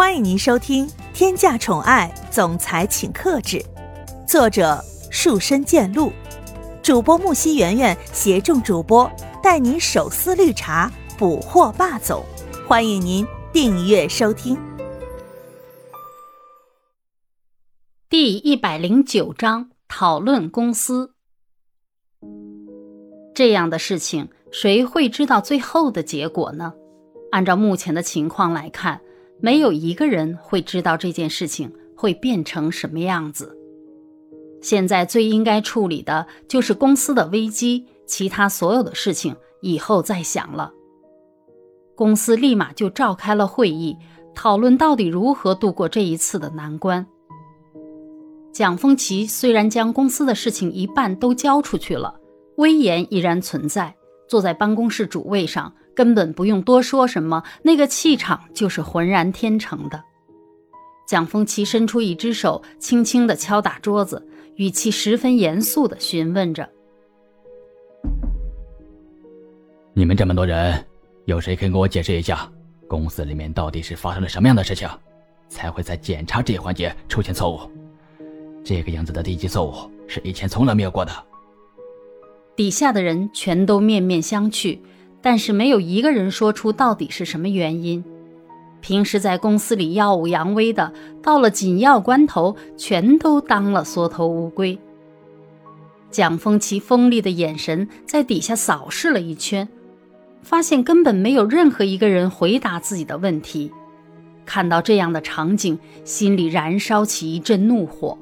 欢迎您收听《天价宠爱总裁请克制》，作者树深见鹿，主播木西圆圆携众主播带您手撕绿茶，捕获霸总。欢迎您订阅收听。第一百零九章讨论公司。这样的事情，谁会知道最后的结果呢？按照目前的情况来看。没有一个人会知道这件事情会变成什么样子。现在最应该处理的就是公司的危机，其他所有的事情以后再想了。公司立马就召开了会议，讨论到底如何度过这一次的难关。蒋丰奇虽然将公司的事情一半都交出去了，威严依然存在，坐在办公室主位上。根本不用多说什么，那个气场就是浑然天成的。蒋风奇伸出一只手，轻轻地敲打桌子，语气十分严肃地询问着：“你们这么多人，有谁可以给我解释一下，公司里面到底是发生了什么样的事情，才会在检查这一环节出现错误？这个样子的低级错误是以前从来没有过的。”底下的人全都面面相觑。但是没有一个人说出到底是什么原因。平时在公司里耀武扬威的，到了紧要关头，全都当了缩头乌龟。蒋风奇锋利的眼神在底下扫视了一圈，发现根本没有任何一个人回答自己的问题。看到这样的场景，心里燃烧起一阵怒火。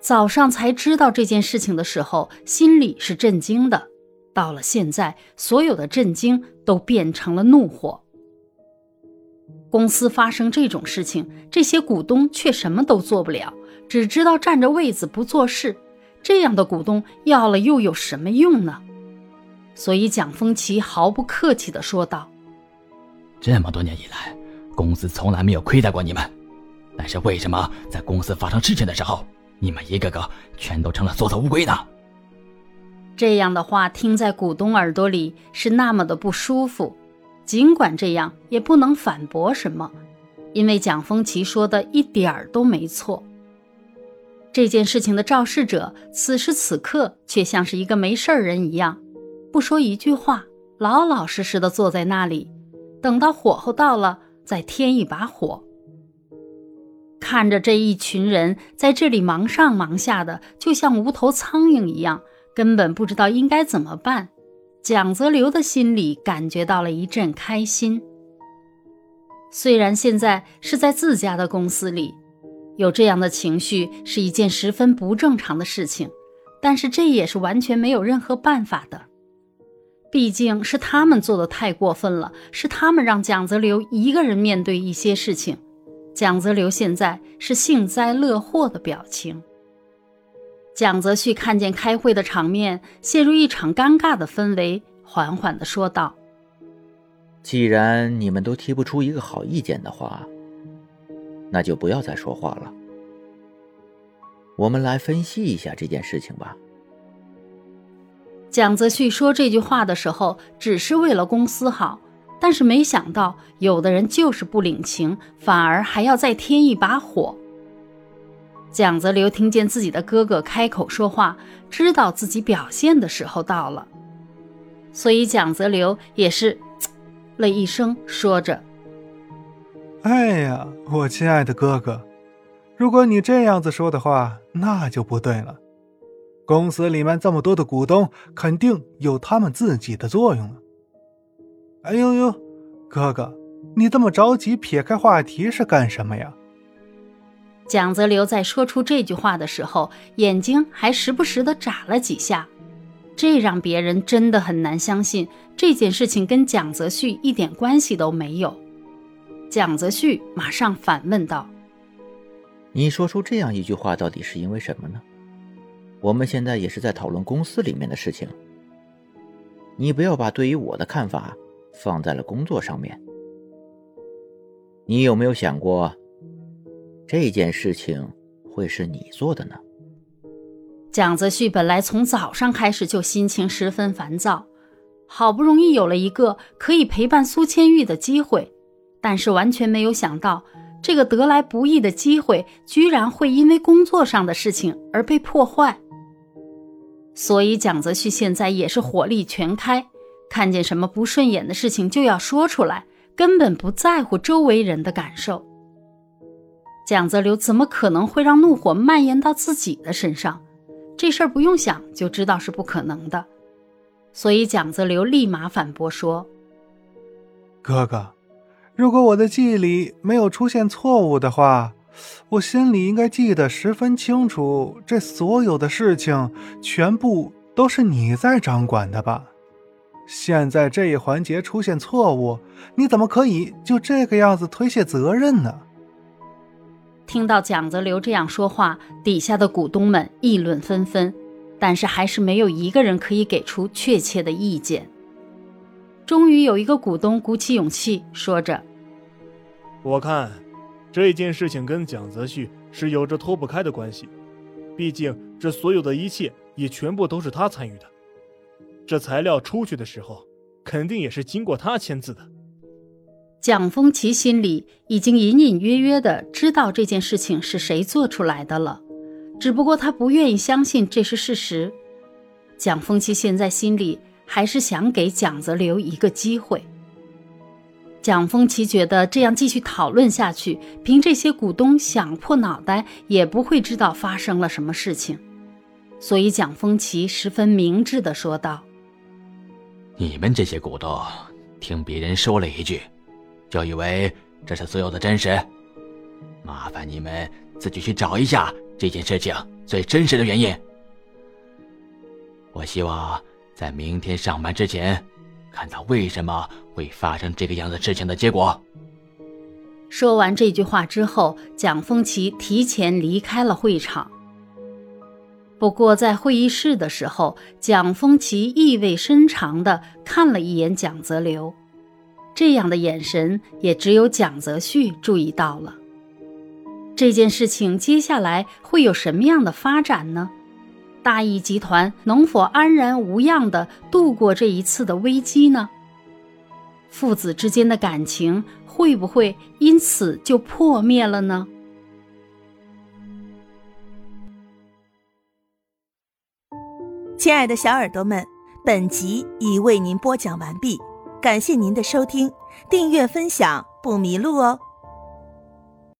早上才知道这件事情的时候，心里是震惊的。到了现在，所有的震惊都变成了怒火。公司发生这种事情，这些股东却什么都做不了，只知道占着位子不做事。这样的股东要了又有什么用呢？所以蒋丰奇毫不客气地说道：“这么多年以来，公司从来没有亏待过你们，但是为什么在公司发生事情的时候，你们一个个全都成了缩头乌龟呢？”这样的话听在股东耳朵里是那么的不舒服，尽管这样也不能反驳什么，因为蒋丰奇说的一点儿都没错。这件事情的肇事者此时此刻却像是一个没事儿人一样，不说一句话，老老实实的坐在那里，等到火候到了再添一把火。看着这一群人在这里忙上忙下的，就像无头苍蝇一样。根本不知道应该怎么办，蒋泽流的心里感觉到了一阵开心。虽然现在是在自家的公司里，有这样的情绪是一件十分不正常的事情，但是这也是完全没有任何办法的。毕竟是他们做的太过分了，是他们让蒋泽流一个人面对一些事情。蒋泽流现在是幸灾乐祸的表情。蒋泽旭看见开会的场面陷入一场尴尬的氛围，缓缓地说道：“既然你们都提不出一个好意见的话，那就不要再说话了。我们来分析一下这件事情吧。”蒋泽旭说这句话的时候，只是为了公司好，但是没想到有的人就是不领情，反而还要再添一把火。蒋泽流听见自己的哥哥开口说话，知道自己表现的时候到了，所以蒋泽流也是啧了一声，说着：“哎呀，我亲爱的哥哥，如果你这样子说的话，那就不对了。公司里面这么多的股东，肯定有他们自己的作用了。哎呦呦，哥哥，你这么着急撇开话题是干什么呀？”蒋泽流在说出这句话的时候，眼睛还时不时的眨了几下，这让别人真的很难相信这件事情跟蒋泽旭一点关系都没有。蒋泽旭马上反问道：“你说出这样一句话，到底是因为什么呢？我们现在也是在讨论公司里面的事情，你不要把对于我的看法放在了工作上面。你有没有想过？”这件事情会是你做的呢？蒋泽旭本来从早上开始就心情十分烦躁，好不容易有了一个可以陪伴苏千玉的机会，但是完全没有想到，这个得来不易的机会，居然会因为工作上的事情而被破坏。所以蒋泽旭现在也是火力全开，看见什么不顺眼的事情就要说出来，根本不在乎周围人的感受。蒋泽流怎么可能会让怒火蔓延到自己的身上？这事儿不用想就知道是不可能的。所以蒋泽流立马反驳说：“哥哥。”如果我的记忆里没有出现错误的话，我心里应该记得十分清楚，这所有的事情全部都是你在掌管的吧？现在这一环节出现错误，你怎么可以就这个样子推卸责任呢？听到蒋泽流这样说话，底下的股东们议论纷纷，但是还是没有一个人可以给出确切的意见。终于有一个股东鼓起勇气，说着：“我看这件事情跟蒋泽旭是有着脱不开的关系，毕竟这所有的一切也全部都是他参与的。这材料出去的时候，肯定也是经过他签字的。”蒋风奇心里已经隐隐约约的知道这件事情是谁做出来的了，只不过他不愿意相信这是事实。蒋风奇现在心里。还是想给蒋泽流一个机会。蒋风奇觉得这样继续讨论下去，凭这些股东想破脑袋也不会知道发生了什么事情，所以蒋风奇十分明智的说道：“你们这些股东听别人说了一句，就以为这是所有的真实，麻烦你们自己去找一下这件事情最真实的原因。我希望。”在明天上班之前，看到为什么会发生这个样子事情的结果。说完这句话之后，蒋风奇提前离开了会场。不过在会议室的时候，蒋风奇意味深长地看了一眼蒋泽流，这样的眼神也只有蒋泽旭注意到了。这件事情接下来会有什么样的发展呢？大义集团能否安然无恙地度过这一次的危机呢？父子之间的感情会不会因此就破灭了呢？亲爱的小耳朵们，本集已为您播讲完毕，感谢您的收听，订阅分享不迷路哦。